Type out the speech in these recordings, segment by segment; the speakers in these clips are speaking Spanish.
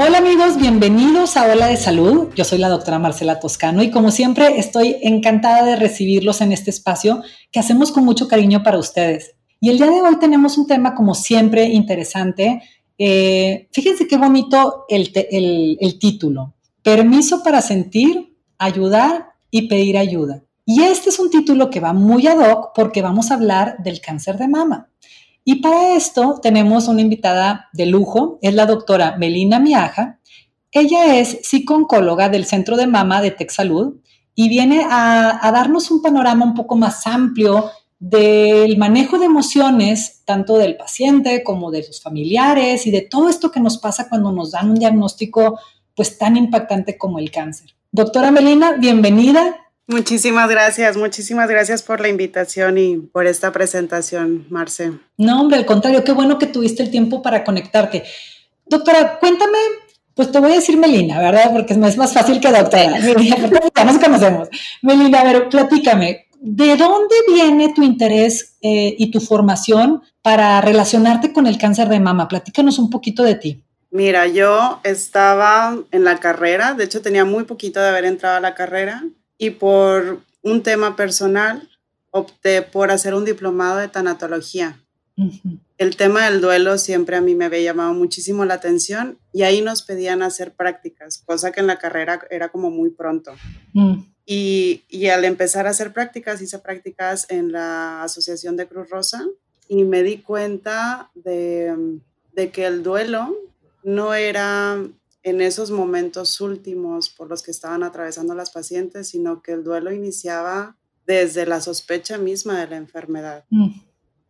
Hola amigos, bienvenidos a Ola de Salud. Yo soy la doctora Marcela Toscano y como siempre estoy encantada de recibirlos en este espacio que hacemos con mucho cariño para ustedes. Y el día de hoy tenemos un tema como siempre interesante. Eh, fíjense qué bonito el, el título. Permiso para sentir, ayudar y pedir ayuda. Y este es un título que va muy ad hoc porque vamos a hablar del cáncer de mama. Y para esto tenemos una invitada de lujo, es la doctora Melina Miaja. Ella es psicooncóloga del Centro de Mama de TechSalud y viene a, a darnos un panorama un poco más amplio del manejo de emociones, tanto del paciente como de sus familiares y de todo esto que nos pasa cuando nos dan un diagnóstico pues tan impactante como el cáncer. Doctora Melina, bienvenida. Muchísimas gracias, muchísimas gracias por la invitación y por esta presentación, Marce. No, hombre, al contrario, qué bueno que tuviste el tiempo para conectarte. Doctora, cuéntame, pues te voy a decir Melina, ¿verdad? Porque es más fácil que doctora. ya nos conocemos. Melina, a ver, platícame, ¿de dónde viene tu interés eh, y tu formación para relacionarte con el cáncer de mama? Platícanos un poquito de ti. Mira, yo estaba en la carrera, de hecho tenía muy poquito de haber entrado a la carrera y por un tema personal opté por hacer un diplomado de tanatología. El tema del duelo siempre a mí me había llamado muchísimo la atención y ahí nos pedían hacer prácticas, cosa que en la carrera era como muy pronto. Mm. Y, y, al empezar a hacer prácticas, hice prácticas en la Asociación de Cruz Rosa y me di cuenta de, de que el duelo no era en esos momentos últimos por los que estaban atravesando las pacientes, sino que el duelo iniciaba desde la sospecha misma de la enfermedad. Mm.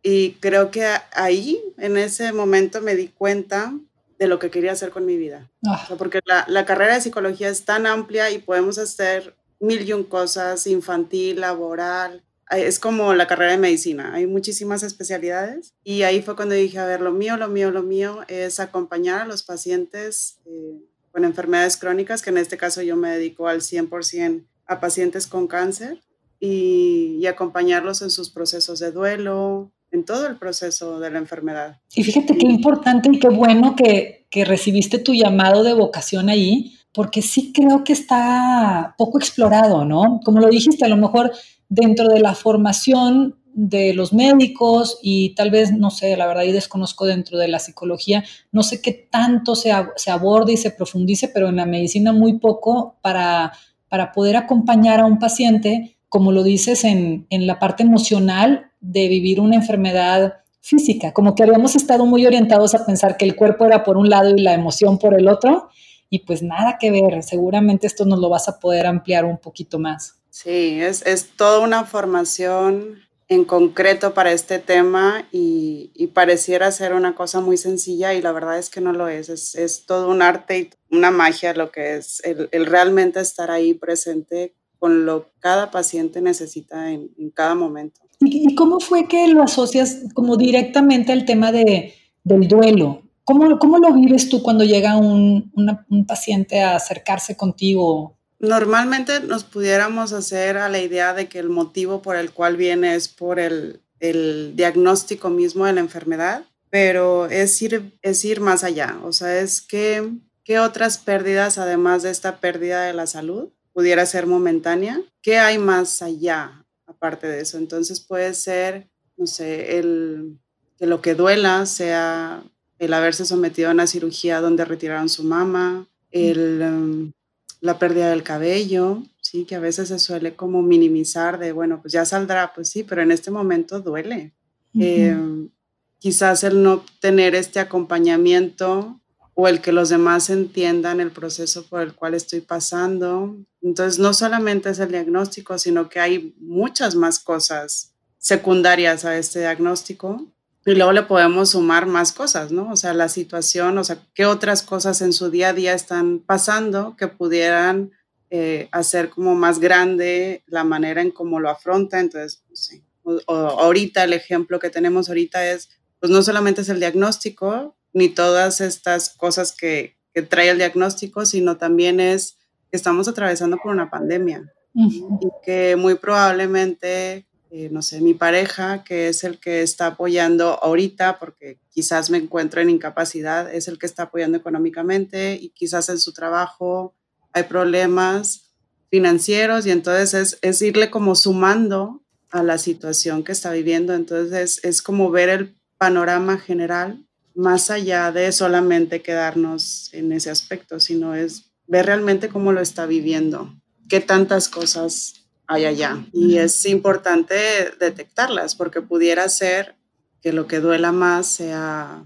Y creo que ahí, en ese momento, me di cuenta de lo que quería hacer con mi vida. Ah. porque la, la, carrera de psicología es tan amplia y podemos hacer mil y un cosas, infantil, laboral. Es como la carrera de medicina, hay muchísimas especialidades. Y ahí fue cuando dije, a ver, lo mío, lo mío, lo mío es acompañar a los pacientes eh, con enfermedades crónicas, que en este caso yo me dedico al 100% a pacientes con cáncer y, acompañarlos en sus procesos de duelo, en todo el proceso de la enfermedad. Y fíjate qué importante y qué bueno que, que recibiste tu llamado de vocación ahí, porque sí creo que está poco explorado, ¿no? Como lo dijiste, a lo mejor dentro de la formación de los médicos y tal vez, no sé, la verdad yo desconozco dentro de la psicología, no sé qué tanto se, se aborde y se profundice, pero en la medicina muy poco para, para poder acompañar a un paciente, como lo dices, en, en la parte emocional de vivir una enfermedad física, como que habíamos estado muy orientados a pensar que el cuerpo era por un lado y la emoción por el otro, y pues nada que ver, seguramente esto nos lo vas a poder ampliar un poquito más. Sí, es, es toda una formación en concreto para este tema y, pareciera ser una cosa muy sencilla y la verdad es que no lo es. Es, todo un arte y una magia lo que es el, realmente estar ahí presente con lo que cada paciente necesita en, cada momento. ¿Y, cómo fue que lo asocias como directamente al tema de, del duelo? ¿Cómo, ¿Cómo lo vives tú cuando llega un, un paciente a acercarse contigo? Normalmente nos pudiéramos hacer a la idea de que el motivo por el cual viene es por el, diagnóstico mismo de la enfermedad, pero es ir, es ir más allá. O sea, es que, ¿qué otras pérdidas, además de esta pérdida de la salud, pudiera ser momentánea? ¿Qué hay más allá aparte de eso? Entonces puede ser, no sé, el, que lo que duela sea el haberse sometido a una cirugía donde retiraron su mama, el... Um, la pérdida del cabello, sí, que a veces se suele como minimizar de, bueno, pues ya saldrá, pues sí, pero en este momento duele. Em, quizás el no tener este acompañamiento o el que los demás entiendan el proceso por el cual estoy pasando. Entonces, no solamente es el diagnóstico, sino que hay muchas más cosas secundarias a este diagnóstico y luego le podemos sumar más cosas, ¿no? O sea, la situación, o sea, qué otras cosas en su día a día están pasando que pudieran eh, hacer como más grande la manera en cómo lo afronta. Entonces, no sé, ahorita el ejemplo que tenemos ahorita es, pues no solamente es el diagnóstico, ni todas estas cosas que, que trae el diagnóstico, sino también es que estamos atravesando por una pandemia y que muy probablemente, eh, no sé, mi pareja, que es el que está apoyando ahorita, porque quizás me encuentro en incapacidad, es el que está apoyando económicamente y quizás en su trabajo hay problemas financieros y entonces es, es irle como sumando a la situación que está viviendo. Entonces es, como ver el panorama general más allá de solamente quedarnos en ese aspecto, sino es ver realmente cómo lo está viviendo, qué tantas cosas hay allá. Y es importante detectarlas porque pudiera ser que lo que duela más sea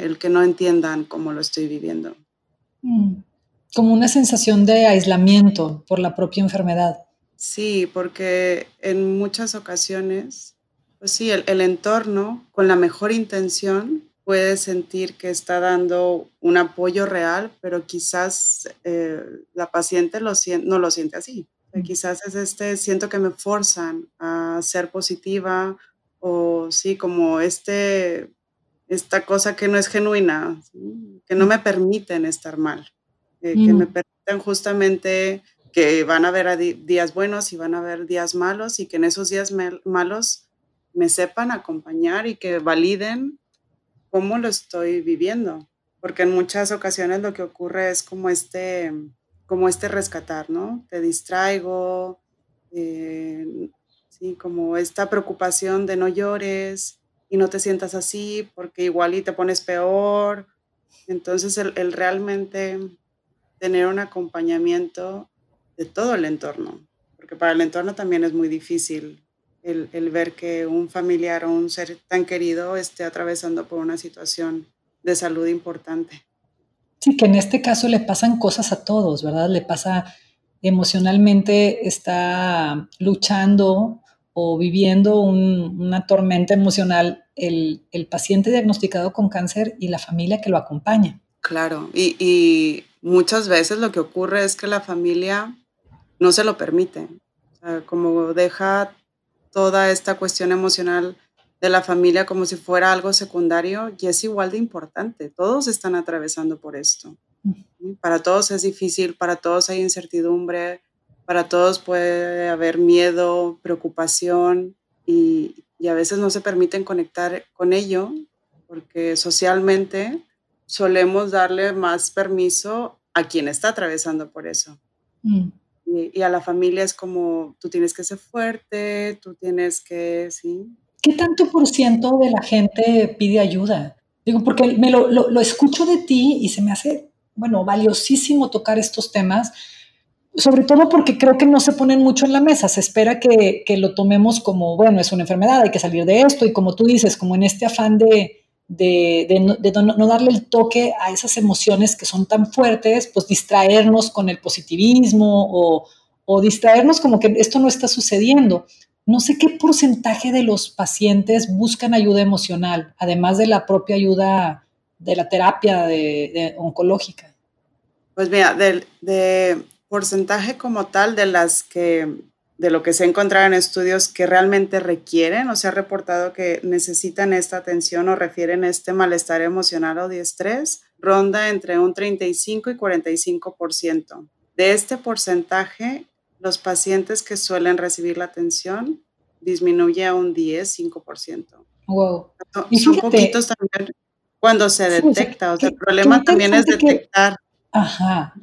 el que no entiendan cómo lo estoy viviendo. Mm. Como una sensación de aislamiento por la propia enfermedad. Sí, porque en muchas ocasiones, pues sí, el, entorno con la mejor intención puede sentir que está dando un apoyo real, pero quizás eh, la paciente lo no lo siente así. Mm. quizás es este, siento que me forzan a ser positiva o sí, como este, esta cosa que no es genuina, que no me permiten estar mal, eh, que me mm. permiten justamente que van a haber días buenos y van a haber días malos y que en esos días malos me sepan acompañar y que validen cómo lo estoy viviendo. Porque en muchas ocasiones lo que ocurre es como este, como este rescatar, ¿no? Te distraigo, eh, sí, como esta preocupación de no llores y no te sientas así porque igual y te pones peor. Entonces el, realmente tener un acompañamiento de todo el entorno, porque para el entorno también es muy difícil el, el, ver que un familiar o un ser tan querido esté atravesando por una situación de salud importante. Sí, que en este caso le pasan cosas a todos, ¿verdad? Le pasa emocionalmente, está luchando o viviendo una tormenta emocional el, el, paciente diagnosticado con cáncer y la familia que lo acompaña. Claro, y, y muchas veces lo que ocurre es que la familia no se lo permite. como deja toda esta cuestión emocional de la familia como si fuera algo secundario y es igual de importante. Todos están atravesando por esto. Para todos es difícil, para todos hay incertidumbre, para todos puede haber miedo, preocupación y, y a veces no se permiten conectar con ello porque socialmente solemos darle más permiso a quien está atravesando por eso. Mm y, a la familia es como, tú tienes que ser fuerte, tú tienes que, sí. ¿Qué tanto por ciento de la gente pide ayuda? Digo, porque me lo, lo, escucho de ti y se me hace, bueno, valiosísimo tocar estos temas, sobre todo porque creo que no se ponen mucho en la mesa, se espera que, que lo tomemos como, bueno, es una enfermedad, hay que salir de esto, y como tú dices, como en este afán de, de, no, darle el toque a esas emociones que son tan fuertes, pues distraernos con el positivismo o, o distraernos como que esto no está sucediendo. No sé qué porcentaje de los pacientes buscan ayuda emocional, además de la propia ayuda de la terapia oncológica. Pues mira, de porcentaje como tal de las que de lo que se ha encontrado en estudios que realmente requieren o se ha reportado que necesitan esta atención o refieren este malestar emocional o de estrés, ronda entre un 35 y 45%. De este porcentaje, los pacientes que suelen recibir la atención disminuye a un 10, 5%. Wow. Son, poquitos también cuando se detecta. o sea, el problema también es detectar. ajá.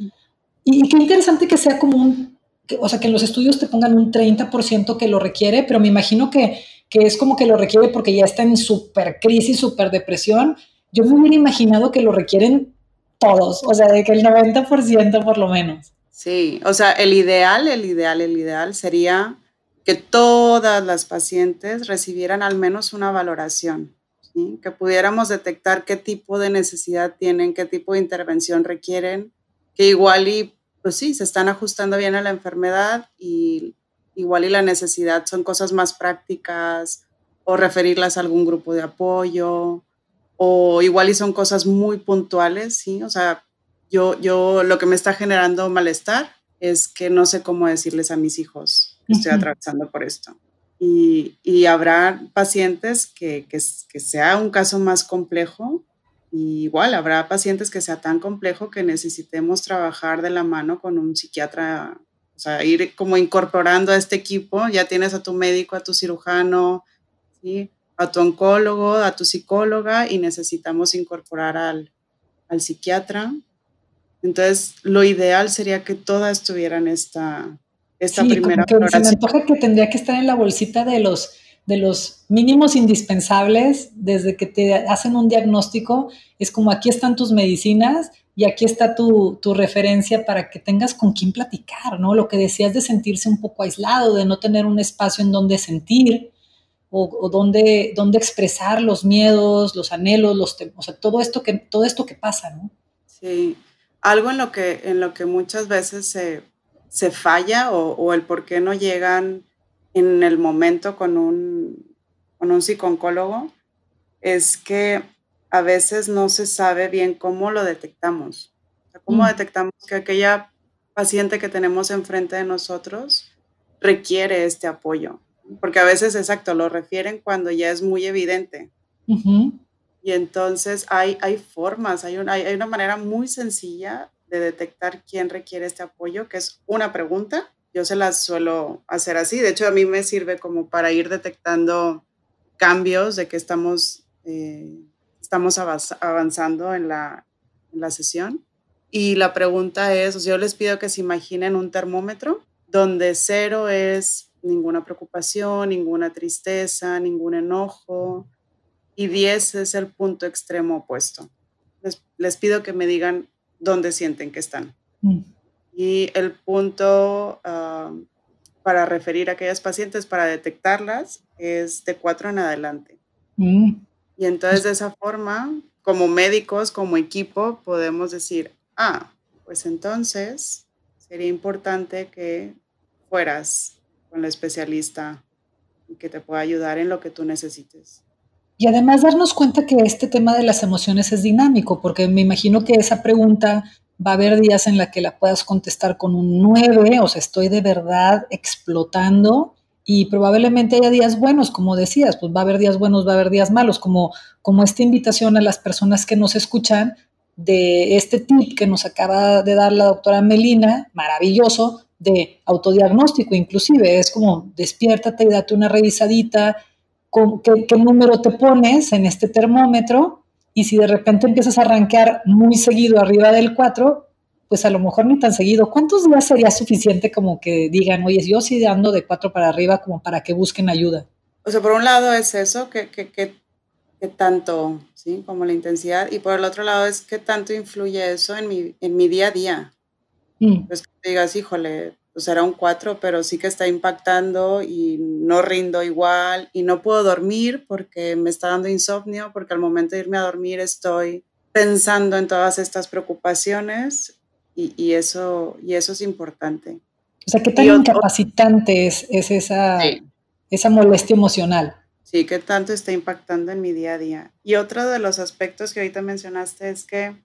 Y qué interesante que sea como un o sea, que en los estudios te pongan un 30% que lo requiere, pero me imagino que, que, es como que lo requiere porque ya está en super crisis, super depresión. Yo me hubiera imaginado que lo requieren todos, o sea, de que el 90% por lo menos. Sí, o sea, el ideal, el ideal, el ideal sería que todas las pacientes recibieran al menos una valoración, que pudiéramos detectar qué tipo de necesidad tienen, qué tipo de intervención requieren, que igual y pues sí, se están ajustando bien a la enfermedad y igual y la necesidad son cosas más prácticas o referirlas a algún grupo de apoyo o igual y son cosas muy puntuales, ¿sí? O sea, yo, yo lo que me está generando malestar es que no sé cómo decirles a mis hijos que estoy atravesando por esto. Y, y habrá pacientes que, que, que, sea un caso más complejo, y igual habrá pacientes que sea tan complejo que necesitemos trabajar de la mano con un psiquiatra, o sea, ir como incorporando a este equipo, ya tienes a tu médico, a tu cirujano, ¿sí? a tu oncólogo, a tu psicóloga y necesitamos incorporar al, al psiquiatra. Entonces, lo ideal sería que todas tuvieran esta, esta primera como que Se me antoja que tendría que estar en la bolsita de los, de los mínimos indispensables desde que te hacen un diagnóstico. Es como aquí están tus medicinas y aquí está tu, tu, referencia para que tengas con quién platicar, ¿no? Lo que decías de sentirse un poco aislado, de no tener un espacio en donde sentir o, donde, donde, expresar los miedos, los anhelos, los, o sea, todo esto que, todo esto que pasa, ¿no? Sí, algo en lo que, en lo que muchas veces se, se falla o, o, el por qué no llegan en el momento con un, con un psicólogo es que a veces no se sabe bien cómo lo detectamos. cómo mm. detectamos que aquella paciente que tenemos enfrente de nosotros requiere este apoyo porque a veces, exacto, lo refieren cuando ya es muy evidente. Y entonces hay, hay formas, hay una, hay una manera muy sencilla de detectar quién requiere este apoyo, que es una pregunta. Yo se las suelo hacer así. De hecho, a mí me sirve como para ir detectando cambios de que estamos, eh, estamos avanzando en la, en la sesión. Y la pregunta es, yo les pido que se imaginen un termómetro donde cero es ninguna preocupación, ninguna tristeza, ningún enojo. Y 10 es el punto extremo opuesto. Les, pido que me digan dónde sienten que están. Mm. Y el punto ah, para referir a aquellas pacientes, para detectarlas, es de 4 en adelante. Mm. Y entonces de esa forma, como médicos, como equipo, podemos decir, ah, pues entonces sería importante que fueras con la especialista y que te pueda ayudar en lo que tú necesites. Y además darnos cuenta que este tema de las emociones es dinámico, porque me imagino que esa pregunta va a haber días en la que la puedas contestar con un 9, o sea, estoy de verdad explotando y probablemente haya días buenos, como decías, pues va a haber días buenos, va a haber días malos, como, como esta invitación a las personas que nos escuchan de este tip que nos acaba de dar la doctora Melina, maravilloso, de autodiagnóstico inclusive, es como despiértate y date una revisadita, con qué, número te pones en este termómetro y si de repente empiezas a arranquear muy seguido arriba del 4, pues a lo mejor ni tan seguido. ¿Cuántos días sería suficiente como que digan, oye, yo sí ando de 4 para arriba como para que busquen ayuda? O sea, por un lado es eso, que, que, que, tanto, ¿sí? Como la intensidad, y por el otro lado es qué tanto influye eso en mi, en mi día a día. Mm. Pues que digas, híjole, pues era un 4, pero sí que está impactando y no rindo igual y no puedo dormir porque me está dando insomnio, porque al momento de irme a dormir estoy pensando en todas estas preocupaciones y, y eso, y eso es importante. O sea, ¿qué tan incapacitante es, es esa, esa molestia emocional? Sí, ¿qué tanto está impactando en mi día a día? Y otro de los aspectos que ahorita mencionaste es que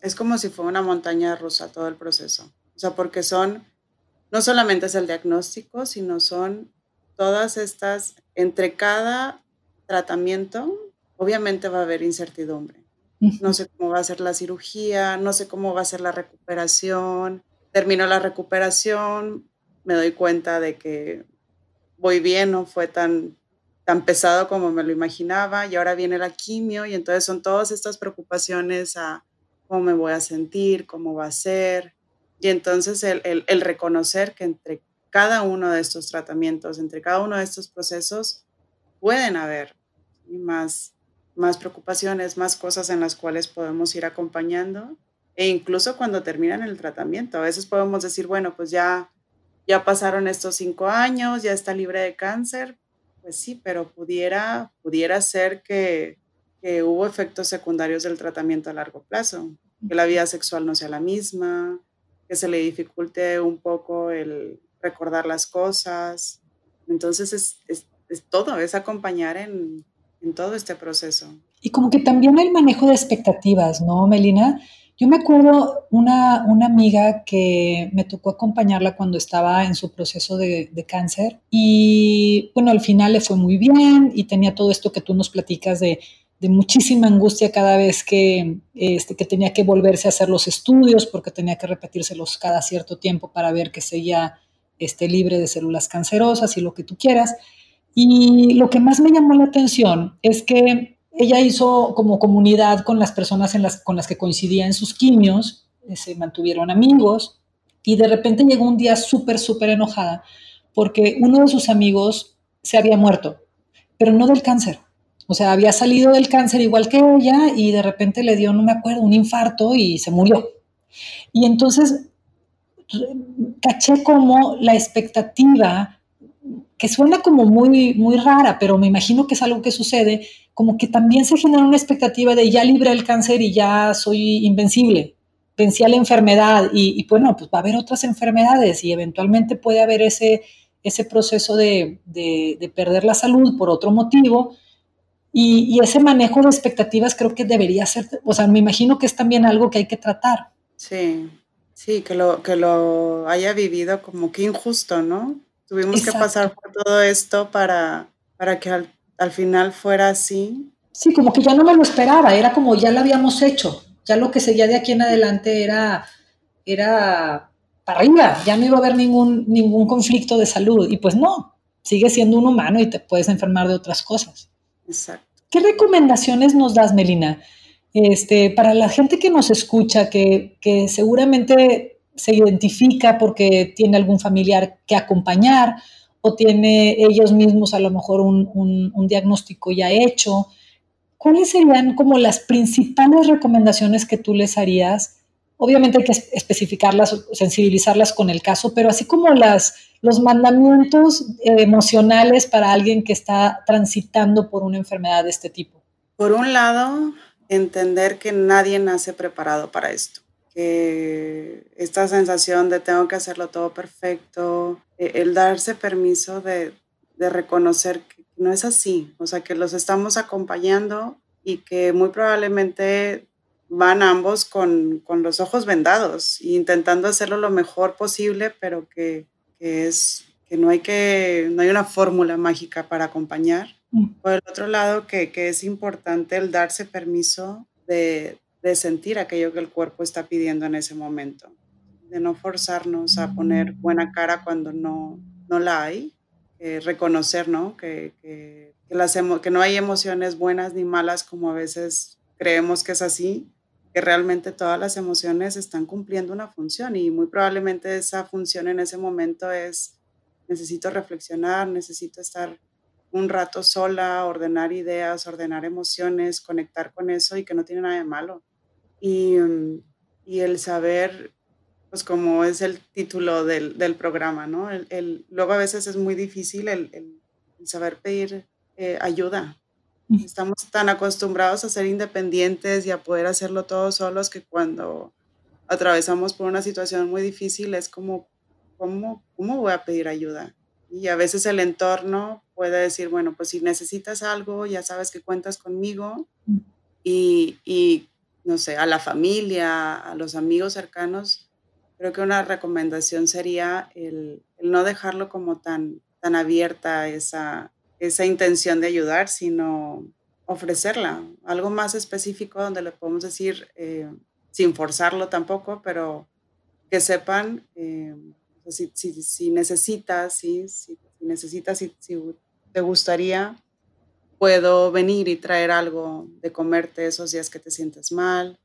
es como si fuera una montaña rusa todo el proceso. O sea, porque son no solamente es el diagnóstico, sino son todas estas, entre cada tratamiento, obviamente va a haber incertidumbre. No sé cómo va a ser la cirugía, no sé cómo va a ser la recuperación. Termino la recuperación, me doy cuenta de que voy bien, no fue tan, tan pesado como me lo imaginaba y ahora viene la quimio y entonces son todas estas preocupaciones a cómo me voy a sentir, cómo va a ser, y entonces el, reconocer que entre cada uno de estos tratamientos, entre cada uno de estos procesos, pueden haber más, más preocupaciones, más cosas en las cuales podemos ir acompañando. E incluso cuando terminan el tratamiento, a veces podemos decir, bueno, pues ya, ya pasaron estos cinco años, ya está libre de cáncer. Pues sí, pero pudiera, pudiera ser que, que hubo efectos secundarios del tratamiento a largo plazo, que la vida sexual no sea la misma, que se le dificulte un poco el recordar las cosas. Entonces es, es, es todo, es acompañar en, en, todo este proceso. Y como que también el manejo de expectativas, ¿no, Melina? Yo me acuerdo una, una amiga que me tocó acompañarla cuando estaba en su proceso de, de, cáncer y bueno, al final le fue muy bien y tenía todo esto que tú nos platicas de, de muchísima angustia cada vez que, este, que tenía que volverse a hacer los estudios porque tenía que repetírselos cada cierto tiempo para ver que seguía este, libre de células cancerosas y lo que tú quieras. Y lo que más me llamó la atención es que ella hizo como comunidad con las personas en las, con las que coincidía en sus quimios, eh, se mantuvieron amigos y de repente llegó un día súper, súper enojada porque uno de sus amigos se había muerto, pero no del cáncer. O sea, había salido del cáncer igual que ella y de repente le dio, no me acuerdo, un infarto y se murió. Y entonces caché como la expectativa que suena como muy, muy rara, pero me imagino que es algo que sucede, como que también se genera una expectativa de ya libre el cáncer y ya soy invencible, vencí a la enfermedad y, bueno, pues va a haber otras enfermedades y eventualmente puede haber ese, ese proceso de, de, perder la salud por otro motivo y, y, ese manejo de expectativas creo que debería ser, o sea, me imagino que es también algo que hay que tratar. Sí, sí, que lo, que lo haya vivido como que injusto, ¿no? Tuvimos que pasar por todo esto para, para que al, al, final fuera así. Sí, como que ya no me lo esperaba, era como ya lo habíamos hecho, ya lo que seguía de aquí en adelante era, era para arriba, ya no iba a haber ningún, ningún conflicto de salud. Y pues no, sigue siendo un humano y te puedes enfermar de otras cosas. ¿Qué recomendaciones nos das, Melina? Este, para la gente que nos escucha, que, que seguramente se identifica porque tiene algún familiar que acompañar o tiene ellos mismos a lo mejor un, un, diagnóstico ya hecho. ¿Cuáles serían como las principales recomendaciones que tú les harías? Obviamente hay que especificarlas, sensibilizarlas con el caso, pero así como las, los mandamientos emocionales para alguien que está transitando por una enfermedad de este tipo. Por un lado, entender que nadie nace preparado para esto que esta sensación de tengo que hacerlo todo perfecto, e, el darse permiso de, de reconocer que no es así, o sea, que los estamos acompañando y que muy probablemente van ambos con, con los ojos vendados intentando hacerlo lo mejor posible, pero que, que, es que no hay que no hay una fórmula mágica para acompañar. Mm. Por el otro lado, que, que es importante el darse permiso de, de sentir aquello que el cuerpo está pidiendo en ese momento, de no forzarnos a poner buena cara cuando no, no la hay, reconocer ¿no? Que, que, las que no hay emociones buenas ni malas como a veces creemos que es así, que realmente todas las emociones están cumpliendo una función y muy probablemente esa función en ese momento es necesito reflexionar, necesito estar un rato sola, ordenar ideas, ordenar emociones, conectar con eso y que no tiene nada de malo. Mm, y, el saber, pues como es el título del, del programa, ¿no? El, luego a veces es muy difícil el, el saber pedir eh, ayuda. Estamos tan acostumbrados a ser independientes y a poder hacerlo todos solos que cuando atravesamos por una situación muy difícil es como, ¿cómo, cómo voy a pedir ayuda? Y a veces el entorno puede decir, bueno, pues si necesitas algo, ya sabes que cuentas conmigo. Y, y no sé, a la familia, a los amigos cercanos, creo que una recomendación sería el, no dejarlo como tan, tan abierta esa, esa intención de ayudar, sino ofrecerla, algo más específico donde le podemos decir, eh, sin forzarlo tampoco, pero que sepan eh, si, si, necesitas, si, si, necesitas, si, te gustaría puedo venir y traer algo de comerte esos días que te sientes mal.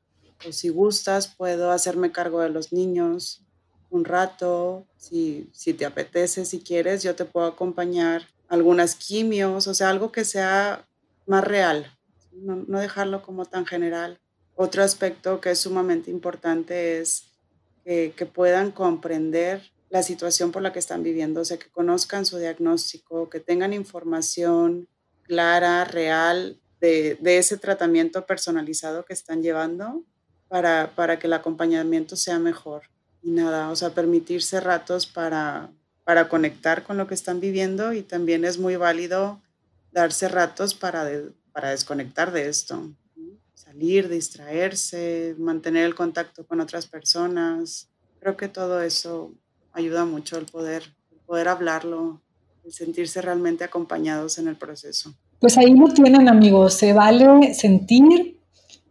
O si gustas, puedo hacerme cargo de los niños un rato. Si, si te apetece, si quieres, yo te puedo acompañar algunas quimios, o sea, algo que sea más real, no, no dejarlo como tan general. Otro aspecto que es sumamente importante es que, que puedan comprender la situación por la que están viviendo, o sea, que conozcan su diagnóstico, que tengan información, clara, real de, ese tratamiento personalizado que están llevando para, para, que el acompañamiento sea mejor. Y nada, o sea, permitirse ratos para, para conectar con lo que están viviendo y también es muy válido darse ratos para, para desconectar de esto. salir, distraerse, mantener el contacto con otras personas. Creo que todo eso ayuda mucho el poder, poder hablarlo, el sentirse realmente acompañados en el proceso. Pues ahí lo tienen amigos, se vale sentir,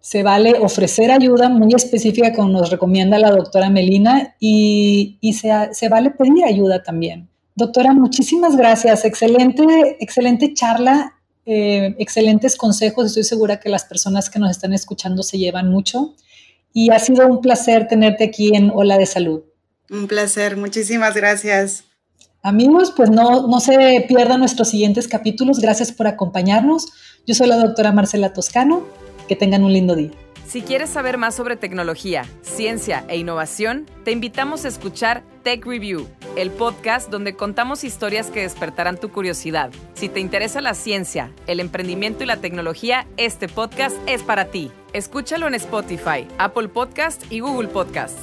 se vale ofrecer ayuda muy específica como nos recomienda la doctora Melina y, se, se, vale pedir ayuda también. Doctora, muchísimas gracias, excelente, excelente charla, eh, excelentes consejos, estoy segura que las personas que nos están escuchando se llevan mucho y ha sido un placer tenerte aquí en Hola de Salud. Un placer, muchísimas gracias. Amigos, pues no, no se pierdan nuestros siguientes capítulos. Gracias por acompañarnos. Yo soy la doctora Marcela Toscano. Que tengan un lindo día. Si quieres saber más sobre tecnología, ciencia e innovación, te invitamos a escuchar Tech Review, el podcast donde contamos historias que despertarán tu curiosidad. Si te interesa la ciencia, el emprendimiento y la tecnología, este podcast es para ti. Escúchalo en Spotify, Apple Podcast y Google Podcast.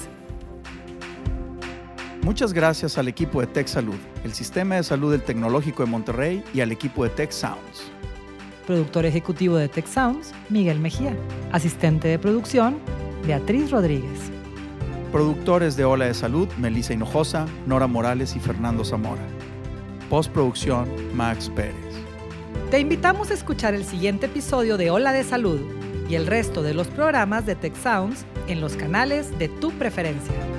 Muchas gracias al equipo de Tech Salud, el Sistema de Salud del Tecnológico de Monterrey y al equipo de Tech Sounds. Productor ejecutivo de Tech Sounds, Miguel Mejía. Asistente de producción, Beatriz Rodríguez. Productores de Ola de Salud, Melissa Hinojosa, Nora Morales y Fernando Zamora. Postproducción, Max Pérez. Te invitamos a escuchar el siguiente episodio de Ola de Salud y el resto de los programas de Tech Sounds en los canales de tu preferencia.